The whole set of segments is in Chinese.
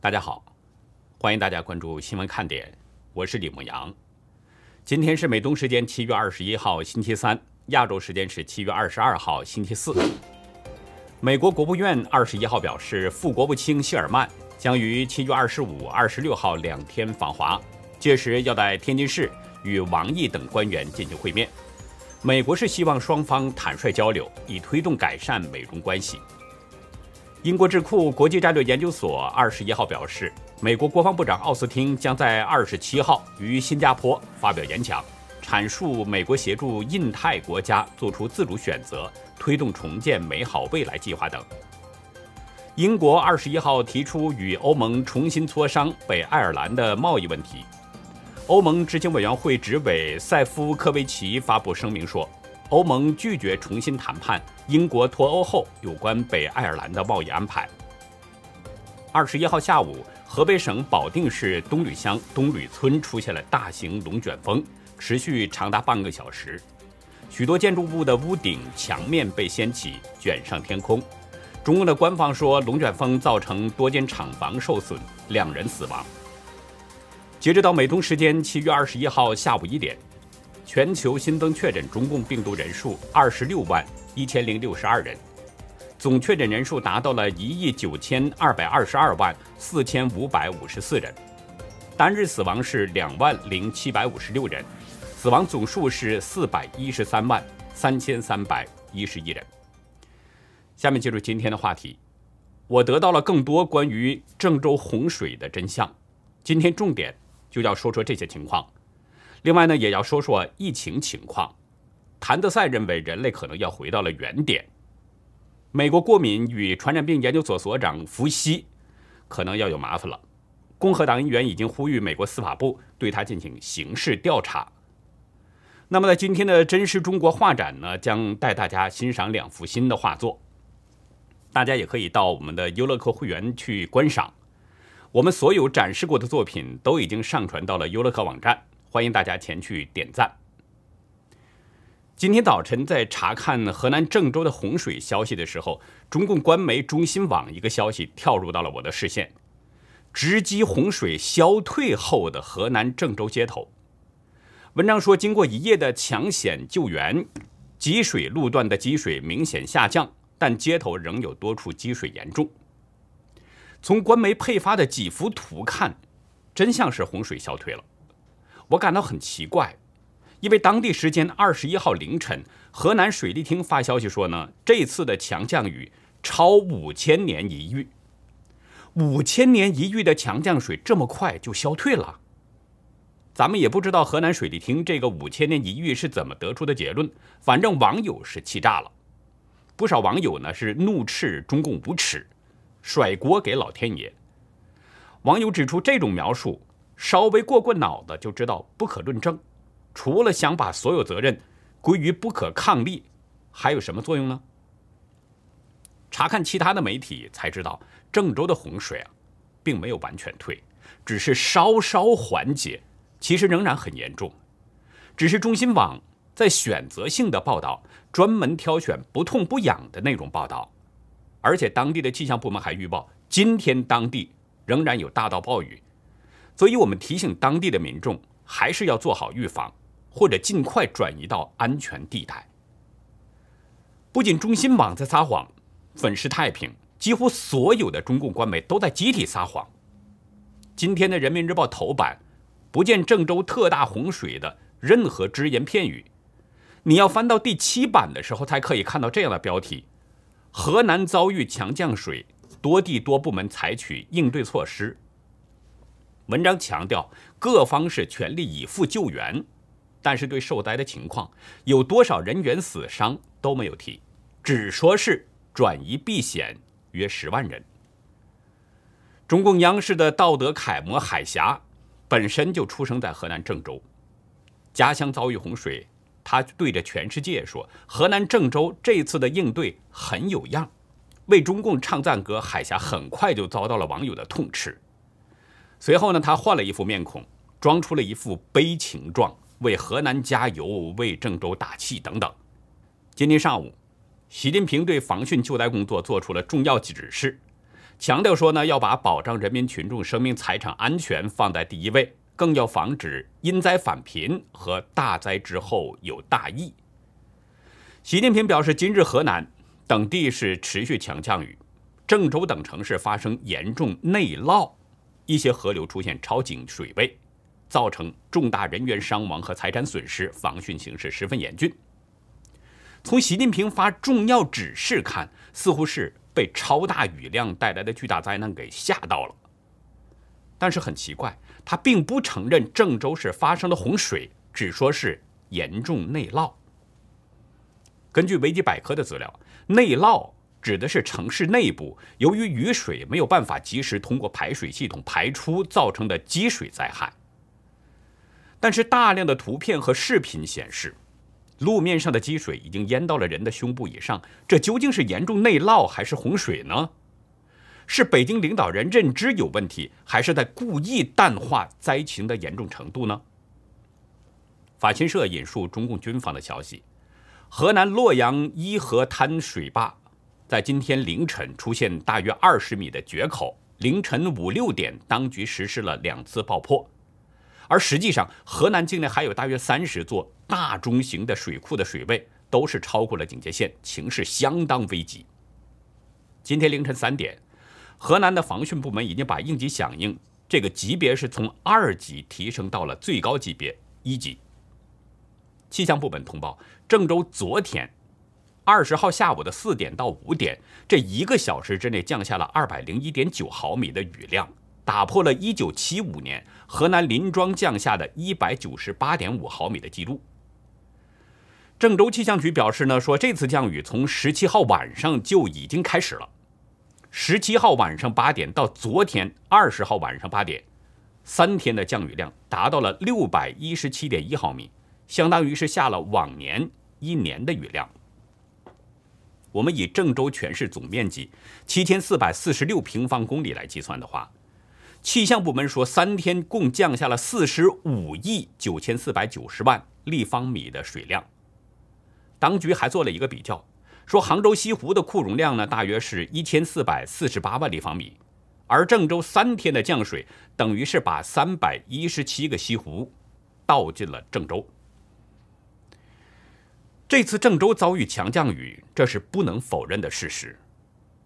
大家好，欢迎大家关注新闻看点，我是李牧阳。今天是美东时间七月二十一号星期三，亚洲时间是七月二十二号星期四。美国国务院二十一号表示，副国务卿谢尔曼将于七月二十五、二十六号两天访华，届时要在天津市与王毅等官员进行会面。美国是希望双方坦率交流，以推动改善美中关系。英国智库国际战略研究所二十一号表示，美国国防部长奥斯汀将在二十七号于新加坡发表演讲，阐述美国协助印太国家做出自主选择、推动重建美好未来计划等。英国二十一号提出与欧盟重新磋商北爱尔兰的贸易问题。欧盟执行委员会执委塞夫科维奇发布声明说。欧盟拒绝重新谈判英国脱欧后有关北爱尔兰的贸易安排。二十一号下午，河北省保定市东吕乡东吕村出现了大型龙卷风，持续长达半个小时，许多建筑物的屋顶、墙面被掀起，卷上天空。中共的官方说，龙卷风造成多间厂房受损，两人死亡。截止到美东时间七月二十一号下午一点。全球新增确诊中共病毒人数二十六万一千零六十二人，总确诊人数达到了一亿九千二百二十二万四千五百五十四人，单日死亡是两万零七百五十六人，死亡总数是四百一十三万三千三百一十一人。下面进入今天的话题，我得到了更多关于郑州洪水的真相，今天重点就要说说这些情况。另外呢，也要说说疫情情况。谭德赛认为，人类可能要回到了原点。美国过敏与传染病研究所所长福西可能要有麻烦了。共和党议员已经呼吁美国司法部对他进行刑事调查。那么，在今天的真实中国画展呢，将带大家欣赏两幅新的画作。大家也可以到我们的优乐客会员去观赏。我们所有展示过的作品都已经上传到了优乐客网站。欢迎大家前去点赞。今天早晨在查看河南郑州的洪水消息的时候，中共官媒中新网一个消息跳入到了我的视线：直击洪水消退后的河南郑州街头。文章说，经过一夜的抢险救援，积水路段的积水明显下降，但街头仍有多处积水严重。从官媒配发的几幅图看，真像是洪水消退了。我感到很奇怪，因为当地时间二十一号凌晨，河南水利厅发消息说呢，这次的强降雨超五千年一遇，五千年一遇的强降水这么快就消退了。咱们也不知道河南水利厅这个五千年一遇是怎么得出的结论，反正网友是气炸了，不少网友呢是怒斥中共无耻，甩锅给老天爷。网友指出，这种描述。稍微过过脑子就知道不可论证，除了想把所有责任归于不可抗力，还有什么作用呢？查看其他的媒体才知道，郑州的洪水啊，并没有完全退，只是稍稍缓解，其实仍然很严重。只是中新网在选择性的报道，专门挑选不痛不痒的内容报道，而且当地的气象部门还预报，今天当地仍然有大到暴雨。所以我们提醒当地的民众，还是要做好预防，或者尽快转移到安全地带。不仅中新网在撒谎，粉饰太平，几乎所有的中共官媒都在集体撒谎。今天的《人民日报》头版，不见郑州特大洪水的任何只言片语。你要翻到第七版的时候，才可以看到这样的标题：河南遭遇强降水，多地多部门采取应对措施。文章强调各方是全力以赴救援，但是对受灾的情况有多少人员死伤都没有提，只说是转移避险约十万人。中共央视的道德楷模海霞本身就出生在河南郑州，家乡遭遇洪水，他对着全世界说：“河南郑州这次的应对很有样。”为中共唱赞歌，海霞很快就遭到了网友的痛斥。随后呢，他换了一副面孔，装出了一副悲情状，为河南加油，为郑州打气等等。今天上午，习近平对防汛救灾工作做出了重要指示，强调说呢，要把保障人民群众生命财产安全放在第一位，更要防止因灾返贫和大灾之后有大疫。习近平表示，今日河南等地是持续强降雨，郑州等城市发生严重内涝，一些河流出现超警水位，造成重大人员伤亡和财产损失，防汛形势十分严峻。从习近平发重要指示看，似乎是被超大雨量带来的巨大灾难给吓到了。但是很奇怪，他并不承认郑州市发生了洪水，只说是严重内涝。根据维基百科的资料，内涝指的是城市内部由于雨水没有办法及时通过排水系统排出造成的积水灾害。但是大量的图片和视频显示。路面上的积水已经淹到了人的胸部以上，这究竟是严重内涝还是洪水呢？是北京领导人认知有问题，还是在故意淡化灾情的严重程度呢？法新社引述中共军方的消息，河南洛阳伊河滩水坝在今天凌晨出现大约二十米的决口，凌晨五六点，当局实施了两次爆破。而实际上，河南境内还有大约三十座大中型的水库的水位都是超过了警戒线，情势相当危急。今天凌晨三点，河南的防汛部门已经把应急响应这个级别是从二级提升到了最高级别一级。气象部门通报，郑州昨天二十号下午的四点到五点，这一个小时之内降下了二百零一点九毫米的雨量。打破了1975年河南林庄降下的198.5毫米的记录。郑州气象局表示呢，说这次降雨从十七号晚上就已经开始了。十七号晚上八点到昨天二十号晚上八点，三天的降雨量达到了617.1毫米，相当于是下了往年一年的雨量。我们以郑州全市总面积7446平方公里来计算的话，气象部门说，三天共降下了四十五亿九千四百九十万立方米的水量。当局还做了一个比较，说杭州西湖的库容量呢，大约是一千四百四十八万立方米，而郑州三天的降水，等于是把三百一十七个西湖倒进了郑州。这次郑州遭遇强降雨，这是不能否认的事实。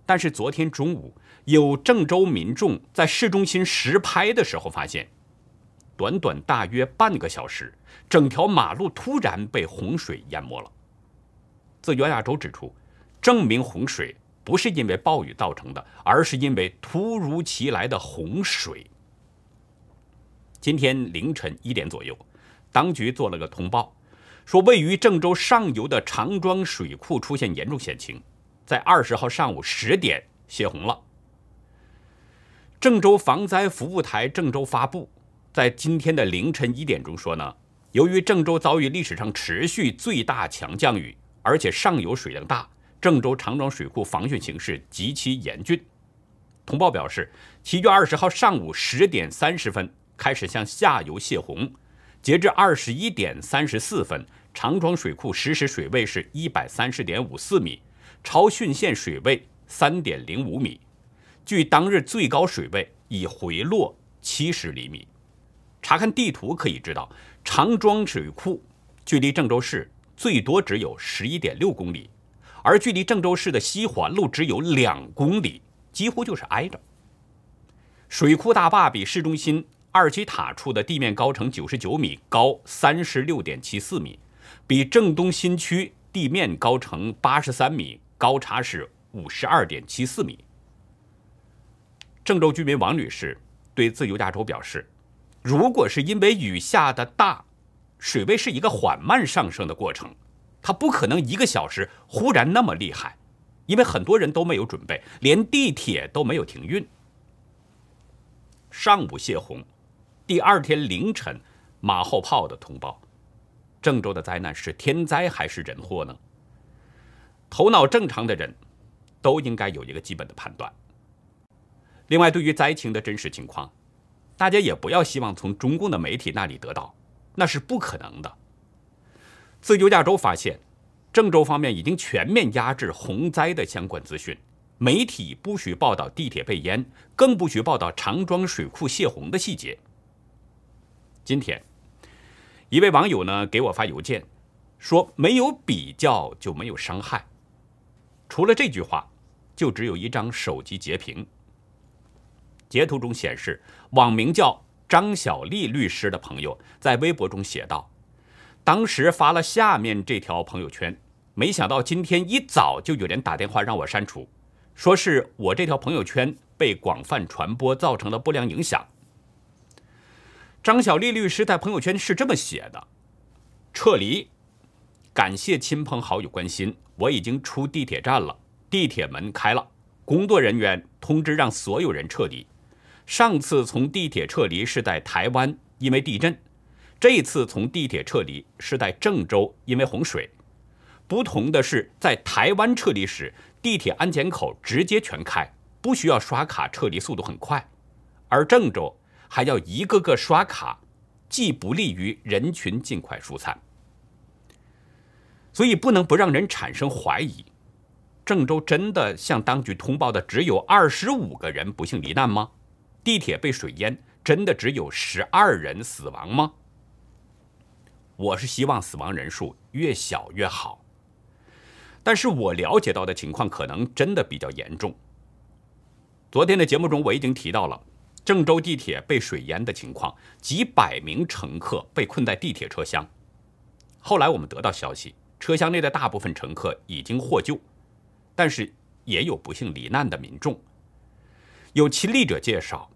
但是昨天中午。有郑州民众在市中心实拍的时候发现，短短大约半个小时，整条马路突然被洪水淹没了。自由亚洲指出，证明洪水不是因为暴雨造成的，而是因为突如其来的洪水。今天凌晨一点左右，当局做了个通报，说位于郑州上游的长庄水库出现严重险情，在二十号上午十点泄洪了。郑州防灾服务台郑州发布，在今天的凌晨一点钟说呢，由于郑州遭遇历史上持续最大强降雨，而且上游水量大，郑州长庄水库防汛形势极其严峻。通报表示，七月二十号上午十点三十分开始向下游泄洪，截至二十一点三十四分，长庄水库实时水位是一百三十点五四米，超汛线水位三点零五米。距当日最高水位已回落七十厘米。查看地图可以知道，长庄水库距离郑州市最多只有十一点六公里，而距离郑州市的西环路只有两公里，几乎就是挨着。水库大坝比市中心二级塔处的地面高程九十九米，高三十六点七四米，比郑东新区地面高程八十三米，高差是五十二点七四米。郑州居民王女士对自由亚洲表示：“如果是因为雨下的大，水位是一个缓慢上升的过程，它不可能一个小时忽然那么厉害，因为很多人都没有准备，连地铁都没有停运。上午泄洪，第二天凌晨马后炮的通报，郑州的灾难是天灾还是人祸呢？头脑正常的人都应该有一个基本的判断。”另外，对于灾情的真实情况，大家也不要希望从中共的媒体那里得到，那是不可能的。自由亚洲发现，郑州方面已经全面压制洪灾的相关资讯，媒体不许报道地铁被淹，更不许报道长庄水库泄洪的细节。今天，一位网友呢给我发邮件，说没有比较就没有伤害。除了这句话，就只有一张手机截屏。截图中显示，网名叫张小丽律师的朋友在微博中写道：“当时发了下面这条朋友圈，没想到今天一早就有人打电话让我删除。”说是我这条朋友圈被广泛传播，造成了不良影响。张小丽律师在朋友圈是这么写的：“撤离，感谢亲朋好友关心，我已经出地铁站了，地铁门开了，工作人员通知让所有人撤离。上次从地铁撤离是在台湾，因为地震；这次从地铁撤离是在郑州，因为洪水。不同的是，在台湾撤离时。”地铁安检口直接全开，不需要刷卡，撤离速度很快；而郑州还要一个个刷卡，既不利于人群尽快疏散，所以不能不让人产生怀疑：郑州真的向当局通报的只有二十五个人不幸罹难吗？地铁被水淹真的只有十二人死亡吗？我是希望死亡人数越小越好。但是我了解到的情况可能真的比较严重。昨天的节目中我已经提到了郑州地铁被水淹的情况，几百名乘客被困在地铁车厢。后来我们得到消息，车厢内的大部分乘客已经获救，但是也有不幸罹难的民众。有亲历者介绍，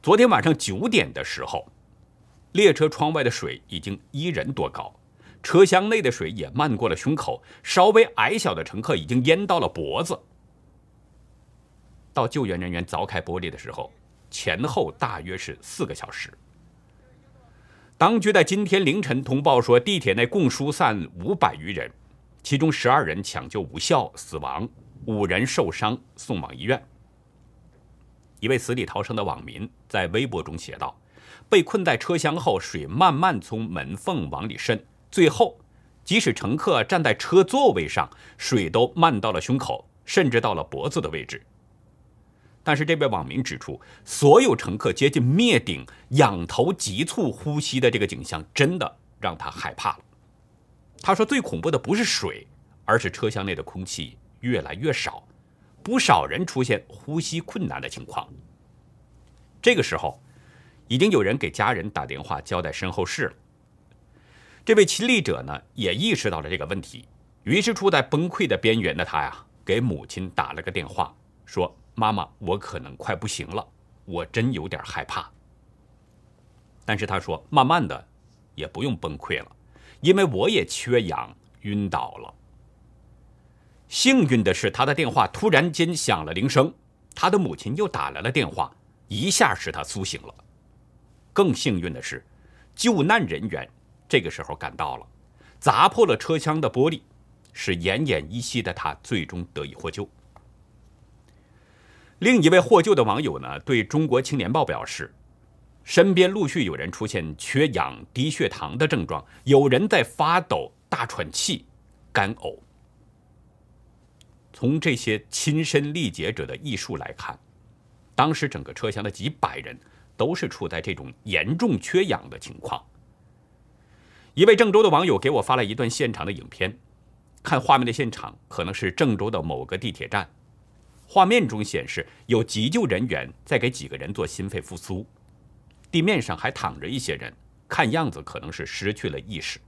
昨天晚上九点的时候，列车窗外的水已经一人多高。车厢内的水也漫过了胸口，稍微矮小的乘客已经淹到了脖子。到救援人员凿开玻璃的时候，前后大约是四个小时。当局在今天凌晨通报说，地铁内共疏散五百余人，其中十二人抢救无效死亡，五人受伤送往医院。一位死里逃生的网民在微博中写道：“被困在车厢后，水慢慢从门缝往里渗。”最后，即使乘客站在车座位上，水都漫到了胸口，甚至到了脖子的位置。但是这位网民指出，所有乘客接近灭顶、仰头急促呼吸的这个景象，真的让他害怕了。他说：“最恐怖的不是水，而是车厢内的空气越来越少，不少人出现呼吸困难的情况。”这个时候，已经有人给家人打电话交代身后事了。这位亲历者呢，也意识到了这个问题，于是处在崩溃的边缘的他呀，给母亲打了个电话，说：“妈妈，我可能快不行了，我真有点害怕。”但是他说：“慢慢的，也不用崩溃了，因为我也缺氧晕倒了。”幸运的是，他的电话突然间响了铃声，他的母亲又打来了电话，一下使他苏醒了。更幸运的是，救难人员。这个时候赶到了，砸破了车厢的玻璃，使奄奄一息的他最终得以获救。另一位获救的网友呢，对中国青年报表示，身边陆续有人出现缺氧、低血糖的症状，有人在发抖、大喘气、干呕。从这些亲身历劫者的忆述来看，当时整个车厢的几百人都是处在这种严重缺氧的情况。一位郑州的网友给我发了一段现场的影片，看画面的现场可能是郑州的某个地铁站，画面中显示有急救人员在给几个人做心肺复苏，地面上还躺着一些人，看样子可能是失去了意识。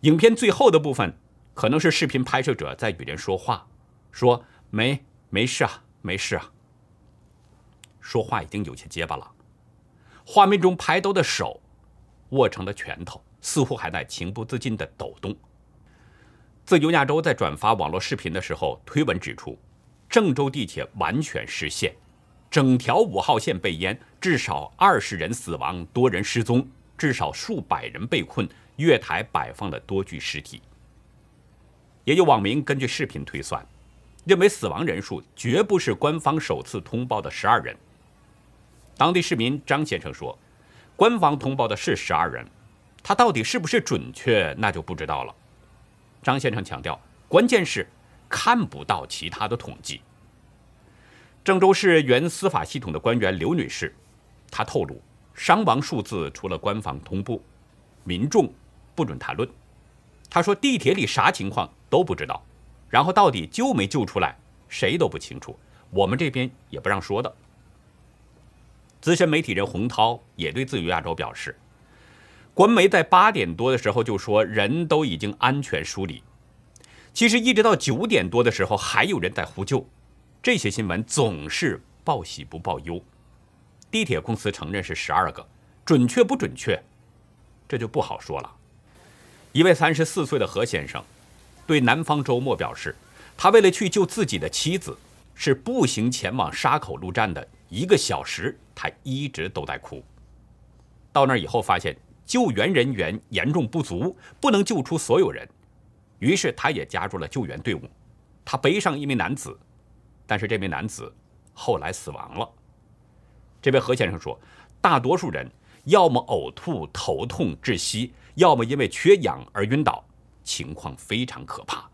影片最后的部分可能是视频拍摄者在与人说话，说没没事啊，没事啊，说话已经有些结巴了。画面中拍到的手。握成了拳头，似乎还在情不自禁地抖动。自由亚洲在转发网络视频的时候，推文指出，郑州地铁完全失陷，整条五号线被淹，至少二十人死亡，多人失踪，至少数百人被困，月台摆放了多具尸体。也有网民根据视频推算，认为死亡人数绝不是官方首次通报的十二人。当地市民张先生说。官方通报的是十二人，他到底是不是准确，那就不知道了。张先生强调，关键是看不到其他的统计。郑州市原司法系统的官员刘女士，她透露，伤亡数字除了官方通报，民众不准谈论。她说地铁里啥情况都不知道，然后到底救没救出来，谁都不清楚，我们这边也不让说的。资深媒体人洪涛也对自由亚洲表示，官媒在八点多的时候就说人都已经安全梳理，其实一直到九点多的时候还有人在呼救，这些新闻总是报喜不报忧。地铁公司承认是十二个，准确不准确，这就不好说了。一位三十四岁的何先生对南方周末表示，他为了去救自己的妻子，是步行前往沙口路站的。一个小时，他一直都在哭。到那以后，发现救援人员严重不足，不能救出所有人，于是他也加入了救援队伍。他背上一名男子，但是这名男子后来死亡了。这位何先生说，大多数人要么呕吐、头痛、窒息，要么因为缺氧而晕倒，情况非常可怕。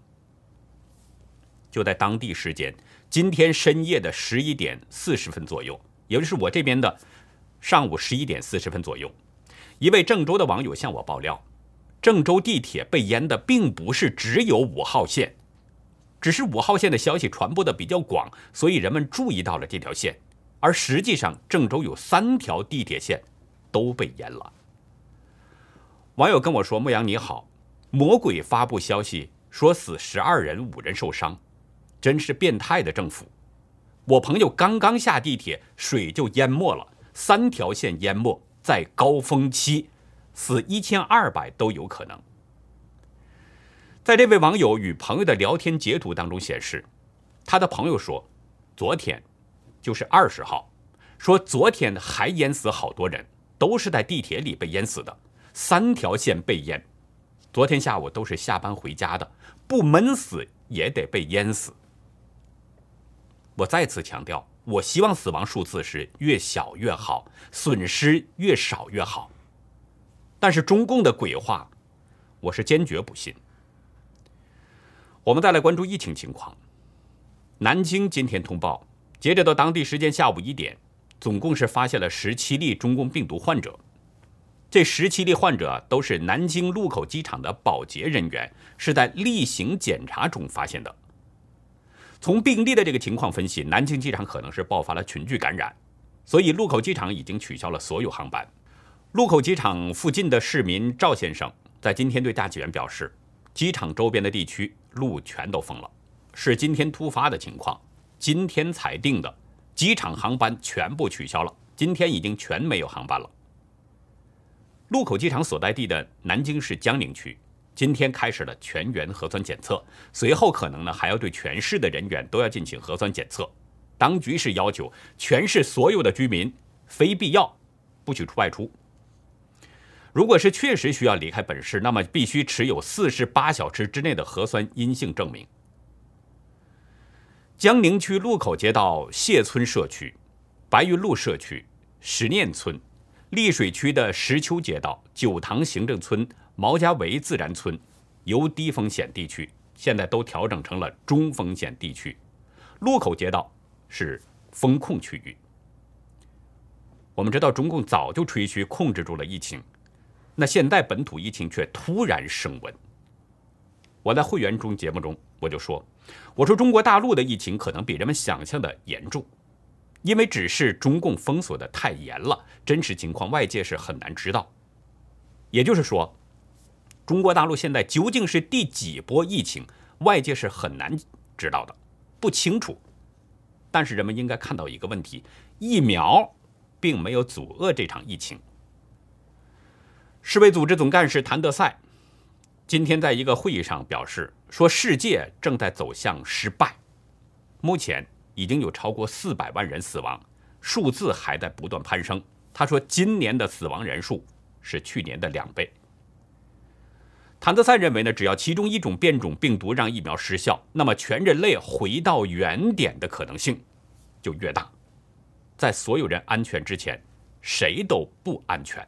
就在当地时间。今天深夜的十一点四十分左右，也就是我这边的上午十一点四十分左右，一位郑州的网友向我爆料，郑州地铁被淹的并不是只有五号线，只是五号线的消息传播的比较广，所以人们注意到了这条线，而实际上郑州有三条地铁线都被淹了。网友跟我说：“牧羊你好，魔鬼发布消息说死十二人，五人受伤。”真是变态的政府！我朋友刚刚下地铁，水就淹没了，三条线淹没，在高峰期，死一千二百都有可能。在这位网友与朋友的聊天截图当中显示，他的朋友说，昨天就是二十号，说昨天还淹死好多人，都是在地铁里被淹死的，三条线被淹，昨天下午都是下班回家的，不闷死也得被淹死。我再次强调，我希望死亡数字是越小越好，损失越少越好。但是中共的鬼话，我是坚决不信。我们再来关注疫情情况。南京今天通报，截止到当地时间下午一点，总共是发现了十七例中共病毒患者。这十七例患者都是南京禄口机场的保洁人员，是在例行检查中发现的。从病例的这个情况分析，南京机场可能是爆发了群聚感染，所以禄口机场已经取消了所有航班。禄口机场附近的市民赵先生在今天对大纪元表示，机场周边的地区路全都封了，是今天突发的情况，今天才定的，机场航班全部取消了，今天已经全没有航班了。禄口机场所在地的南京市江宁区。今天开始了全员核酸检测，随后可能呢还要对全市的人员都要进行核酸检测。当局是要求全市所有的居民非必要不许出外出。如果是确实需要离开本市，那么必须持有四十八小时之内的核酸阴性证明。江宁区路口街道谢村社区、白云路社区、石念村、溧水区的石丘街道、九塘行政村。毛家围自然村由低风险地区现在都调整成了中风险地区，路口街道是封控区域。我们知道中共早就吹嘘控制住了疫情，那现在本土疫情却突然升温。我在会员中节目中我就说，我说中国大陆的疫情可能比人们想象的严重，因为只是中共封锁的太严了，真实情况外界是很难知道。也就是说。中国大陆现在究竟是第几波疫情？外界是很难知道的，不清楚。但是人们应该看到一个问题：疫苗并没有阻遏这场疫情。世卫组织总干事谭德赛今天在一个会议上表示说，世界正在走向失败。目前已经有超过四百万人死亡，数字还在不断攀升。他说，今年的死亡人数是去年的两倍。谭德赛认为呢，只要其中一种变种病毒让疫苗失效，那么全人类回到原点的可能性就越大。在所有人安全之前，谁都不安全。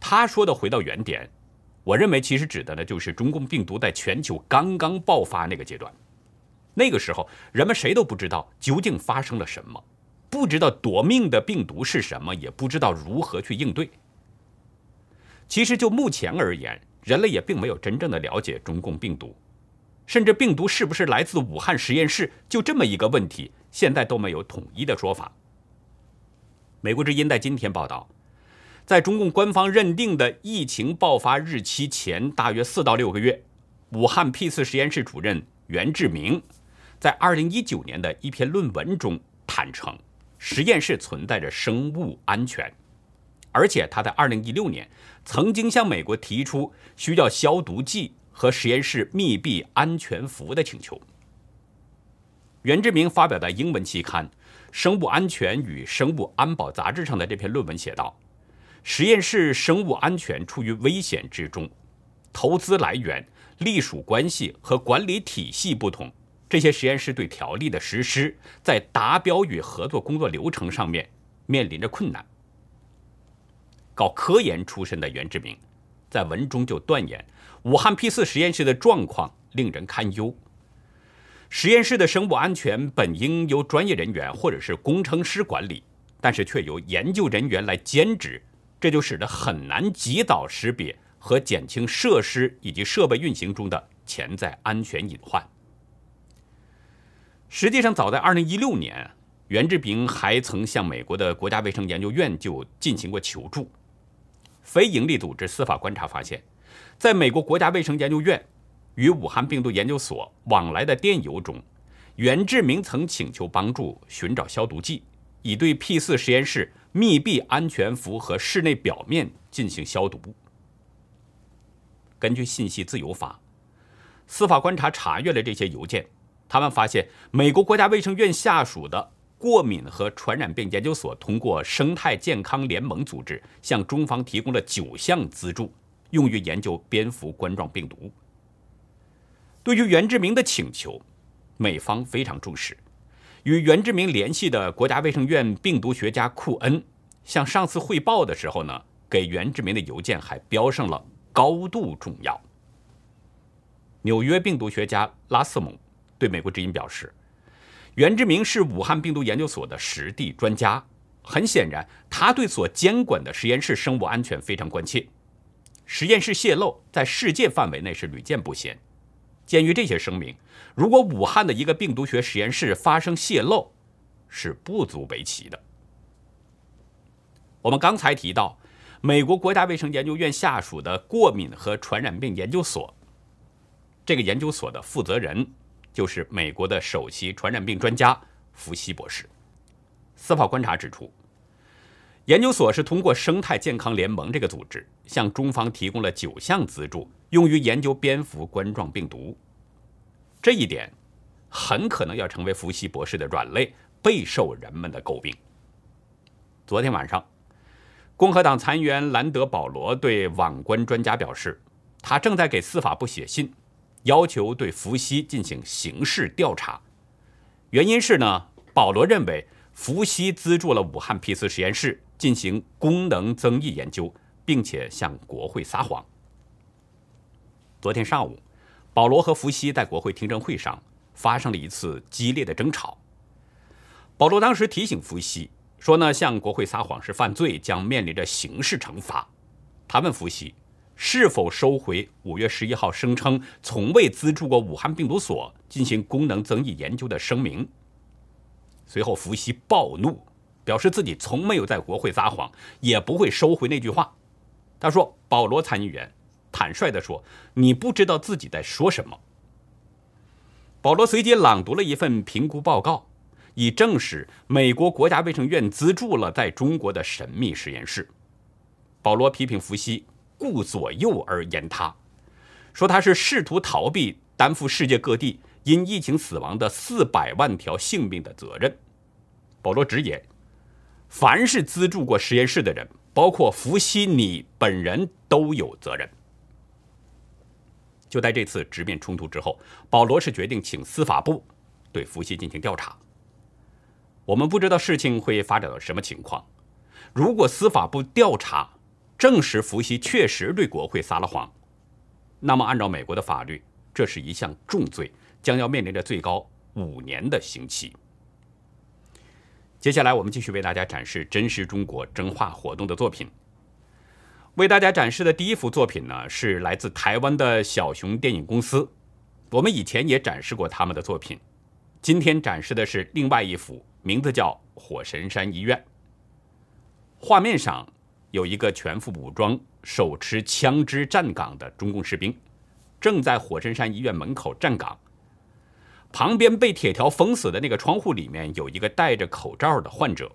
他说的回到原点，我认为其实指的呢就是中共病毒在全球刚刚爆发那个阶段。那个时候，人们谁都不知道究竟发生了什么，不知道夺命的病毒是什么，也不知道如何去应对。其实就目前而言，人类也并没有真正的了解中共病毒，甚至病毒是不是来自武汉实验室，就这么一个问题，现在都没有统一的说法。美国之音在今天报道，在中共官方认定的疫情爆发日期前大约四到六个月，武汉 P 四实验室主任袁志明。在二零一九年的一篇论文中坦诚，实验室存在着生物安全，而且他在二零一六年曾经向美国提出需要消毒剂和实验室密闭安全服的请求。袁志明发表在英文期刊《生物安全与生物安保杂志》上的这篇论文写道：“实验室生物安全处于危险之中，投资来源、隶属关系和管理体系不同。”这些实验室对条例的实施，在达标与合作工作流程上面面临着困难。搞科研出身的袁志明，在文中就断言，武汉 P 四实验室的状况令人堪忧。实验室的生物安全本应由专业人员或者是工程师管理，但是却由研究人员来兼职，这就使得很难及早识别和减轻设施以及设备运行中的潜在安全隐患。实际上，早在2016年，袁志平还曾向美国的国家卫生研究院就进行过求助。非营利组织司法观察发现，在美国国家卫生研究院与武汉病毒研究所往来的电邮中，袁志明曾请求帮助寻找消毒剂，以对 P4 实验室密闭安全服和室内表面进行消毒。根据信息自由法，司法观察查阅了这些邮件。他们发现，美国国家卫生院下属的过敏和传染病研究所通过生态健康联盟组织向中方提供了九项资助，用于研究蝙蝠冠状病毒。对于袁志明的请求，美方非常重视。与袁志明联系的国家卫生院病毒学家库恩向上司汇报的时候呢，给袁志明的邮件还标上了高度重要。纽约病毒学家拉斯蒙。对美国之音表示，袁志明是武汉病毒研究所的实地专家，很显然，他对所监管的实验室生物安全非常关切。实验室泄漏在世界范围内是屡见不鲜。鉴于这些声明，如果武汉的一个病毒学实验室发生泄漏，是不足为奇的。我们刚才提到，美国国家卫生研究院下属的过敏和传染病研究所，这个研究所的负责人。就是美国的首席传染病专家福西博士。司法观察指出，研究所是通过生态健康联盟这个组织向中方提供了九项资助，用于研究蝙蝠冠状病毒。这一点很可能要成为福西博士的软肋，备受人们的诟病。昨天晚上，共和党参议员兰德·保罗对网关专家表示，他正在给司法部写信。要求对伏羲进行刑事调查，原因是呢，保罗认为伏羲资助了武汉 P 四实验室进行功能增益研究，并且向国会撒谎。昨天上午，保罗和福西在国会听证会上发生了一次激烈的争吵。保罗当时提醒福西说呢，向国会撒谎是犯罪，将面临着刑事惩罚。他问福西。是否收回五月十一号声称从未资助过武汉病毒所进行功能增益研究的声明？随后，福西暴怒，表示自己从没有在国会撒谎，也不会收回那句话。他说：“保罗参议员坦率地说，你不知道自己在说什么。”保罗随即朗读了一份评估报告，以证实美国国家卫生院资助了在中国的神秘实验室。保罗批评伏羲。顾左右而言他，说他是试图逃避担负世界各地因疫情死亡的四百万条性命的责任。保罗直言，凡是资助过实验室的人，包括伏羲你本人都有责任。就在这次直面冲突之后，保罗是决定请司法部对伏羲进行调查。我们不知道事情会发展到什么情况，如果司法部调查。证实伏羲确实对国会撒了谎，那么按照美国的法律，这是一项重罪，将要面临着最高五年的刑期。接下来，我们继续为大家展示真实中国真话活动的作品。为大家展示的第一幅作品呢，是来自台湾的小熊电影公司。我们以前也展示过他们的作品，今天展示的是另外一幅，名字叫《火神山医院》。画面上有一个全副武装、手持枪支站岗的中共士兵，正在火神山医院门口站岗。旁边被铁条封死的那个窗户里面有一个戴着口罩的患者。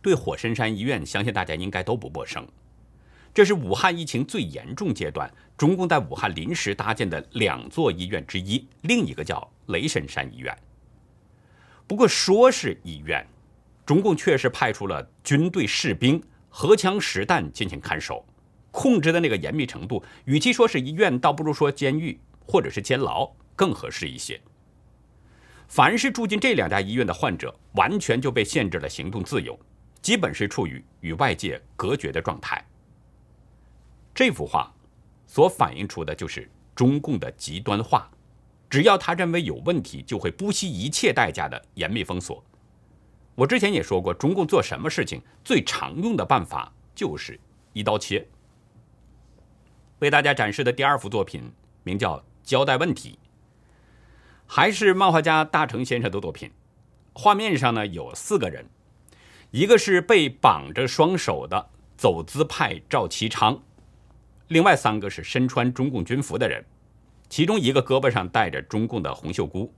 对火神山医院，相信大家应该都不陌生。这是武汉疫情最严重阶段，中共在武汉临时搭建的两座医院之一，另一个叫雷神山医院。不过说是医院，中共确实派出了军队士兵、荷枪实弹进行看守，控制的那个严密程度，与其说是医院，倒不如说监狱或者是监牢更合适一些。凡是住进这两家医院的患者，完全就被限制了行动自由。基本是处于与外界隔绝的状态。这幅画所反映出的就是中共的极端化，只要他认为有问题，就会不惜一切代价的严密封锁。我之前也说过，中共做什么事情最常用的办法就是一刀切。为大家展示的第二幅作品名叫《交代问题》，还是漫画家大成先生的作品。画面上呢有四个人。一个是被绑着双手的走资派赵其昌，另外三个是身穿中共军服的人，其中一个胳膊上戴着中共的红袖箍。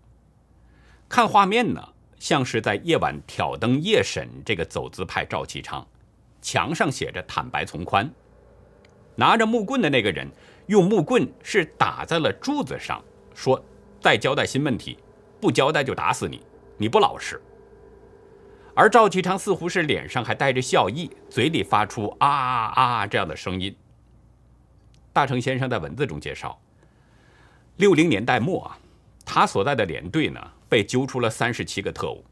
看画面呢，像是在夜晚挑灯夜审这个走资派赵其昌，墙上写着“坦白从宽”。拿着木棍的那个人用木棍是打在了柱子上，说：“再交代新问题，不交代就打死你，你不老实。”而赵其昌似乎是脸上还带着笑意，嘴里发出啊啊这样的声音。大成先生在文字中介绍，六零年代末啊，他所在的连队呢被揪出了三十七个特务，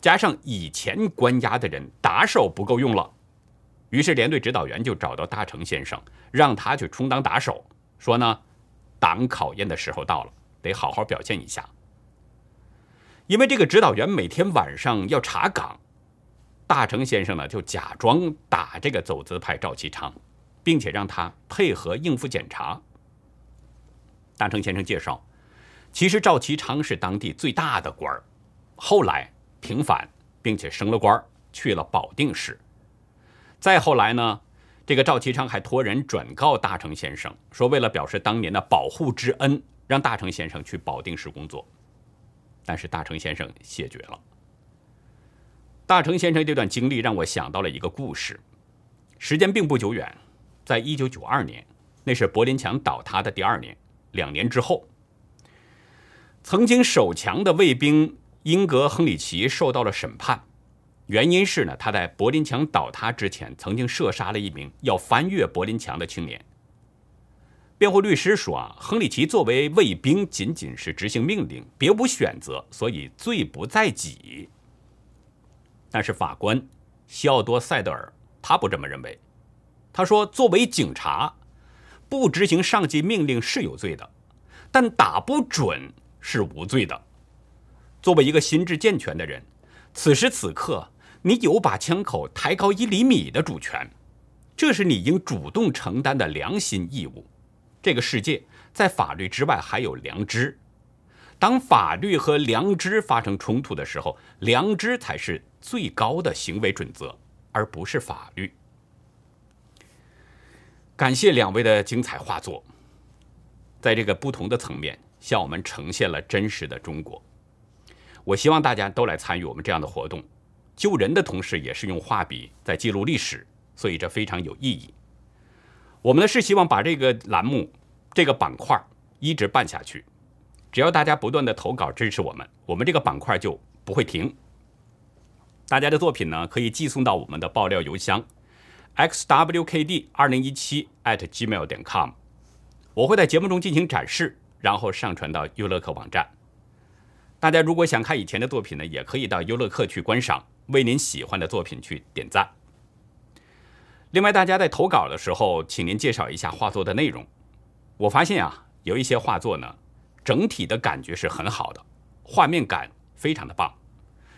加上以前关押的人，打手不够用了，于是连队指导员就找到大成先生，让他去充当打手，说呢，党考验的时候到了，得好好表现一下。因为这个指导员每天晚上要查岗，大成先生呢就假装打这个走资派赵其昌，并且让他配合应付检查。大成先生介绍，其实赵其昌是当地最大的官儿，后来平反并且升了官儿，去了保定市。再后来呢，这个赵其昌还托人转告大成先生，说为了表示当年的保护之恩，让大成先生去保定市工作。但是大成先生谢绝了。大成先生这段经历让我想到了一个故事，时间并不久远，在一九九二年，那是柏林墙倒塌的第二年，两年之后，曾经守墙的卫兵英格·亨里奇受到了审判，原因是呢，他在柏林墙倒塌之前曾经射杀了一名要翻越柏林墙的青年。辩护律师说：“啊，亨利奇作为卫兵，仅仅是执行命令，别无选择，所以罪不在己。”但是法官西奥多·塞德尔他不这么认为。他说：“作为警察，不执行上级命令是有罪的，但打不准是无罪的。作为一个心智健全的人，此时此刻，你有把枪口抬高一厘米的主权，这是你应主动承担的良心义务。”这个世界在法律之外还有良知，当法律和良知发生冲突的时候，良知才是最高的行为准则，而不是法律。感谢两位的精彩画作，在这个不同的层面向我们呈现了真实的中国。我希望大家都来参与我们这样的活动，救人的同时也是用画笔在记录历史，所以这非常有意义。我们呢是希望把这个栏目、这个板块一直办下去。只要大家不断的投稿支持我们，我们这个板块就不会停。大家的作品呢可以寄送到我们的爆料邮箱 xwkd 二零一七 at gmail 点 com，我会在节目中进行展示，然后上传到优乐客网站。大家如果想看以前的作品呢，也可以到优乐客去观赏，为您喜欢的作品去点赞。另外，大家在投稿的时候，请您介绍一下画作的内容。我发现啊，有一些画作呢，整体的感觉是很好的，画面感非常的棒，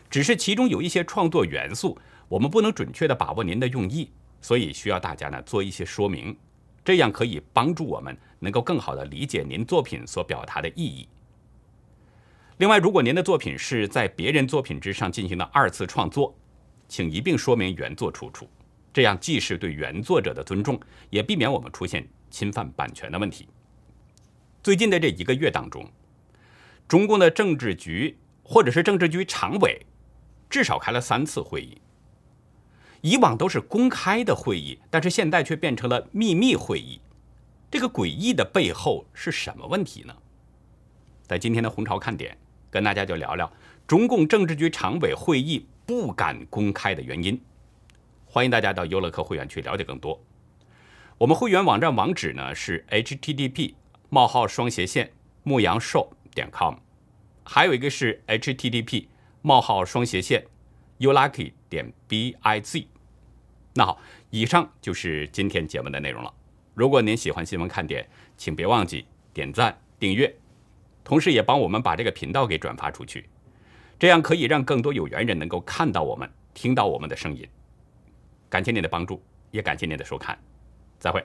只是其中有一些创作元素，我们不能准确的把握您的用意，所以需要大家呢做一些说明，这样可以帮助我们能够更好的理解您作品所表达的意义。另外，如果您的作品是在别人作品之上进行的二次创作，请一并说明原作出处，这样既是对原作者的尊重，也避免我们出现侵犯版权的问题。最近的这一个月当中，中共的政治局或者是政治局常委至少开了三次会议。以往都是公开的会议，但是现在却变成了秘密会议，这个诡异的背后是什么问题呢？在今天的红潮看点。跟大家就聊聊中共政治局常委会议不敢公开的原因。欢迎大家到优乐客会员去了解更多。我们会员网站网址呢是 http: 冒号双斜线牧羊兽点 com，还有一个是 http: 冒号双斜线 youlucky 点 biz。那好，以上就是今天节目的内容了。如果您喜欢新闻看点，请别忘记点赞订阅。同时，也帮我们把这个频道给转发出去，这样可以让更多有缘人能够看到我们、听到我们的声音。感谢您的帮助，也感谢您的收看，再会。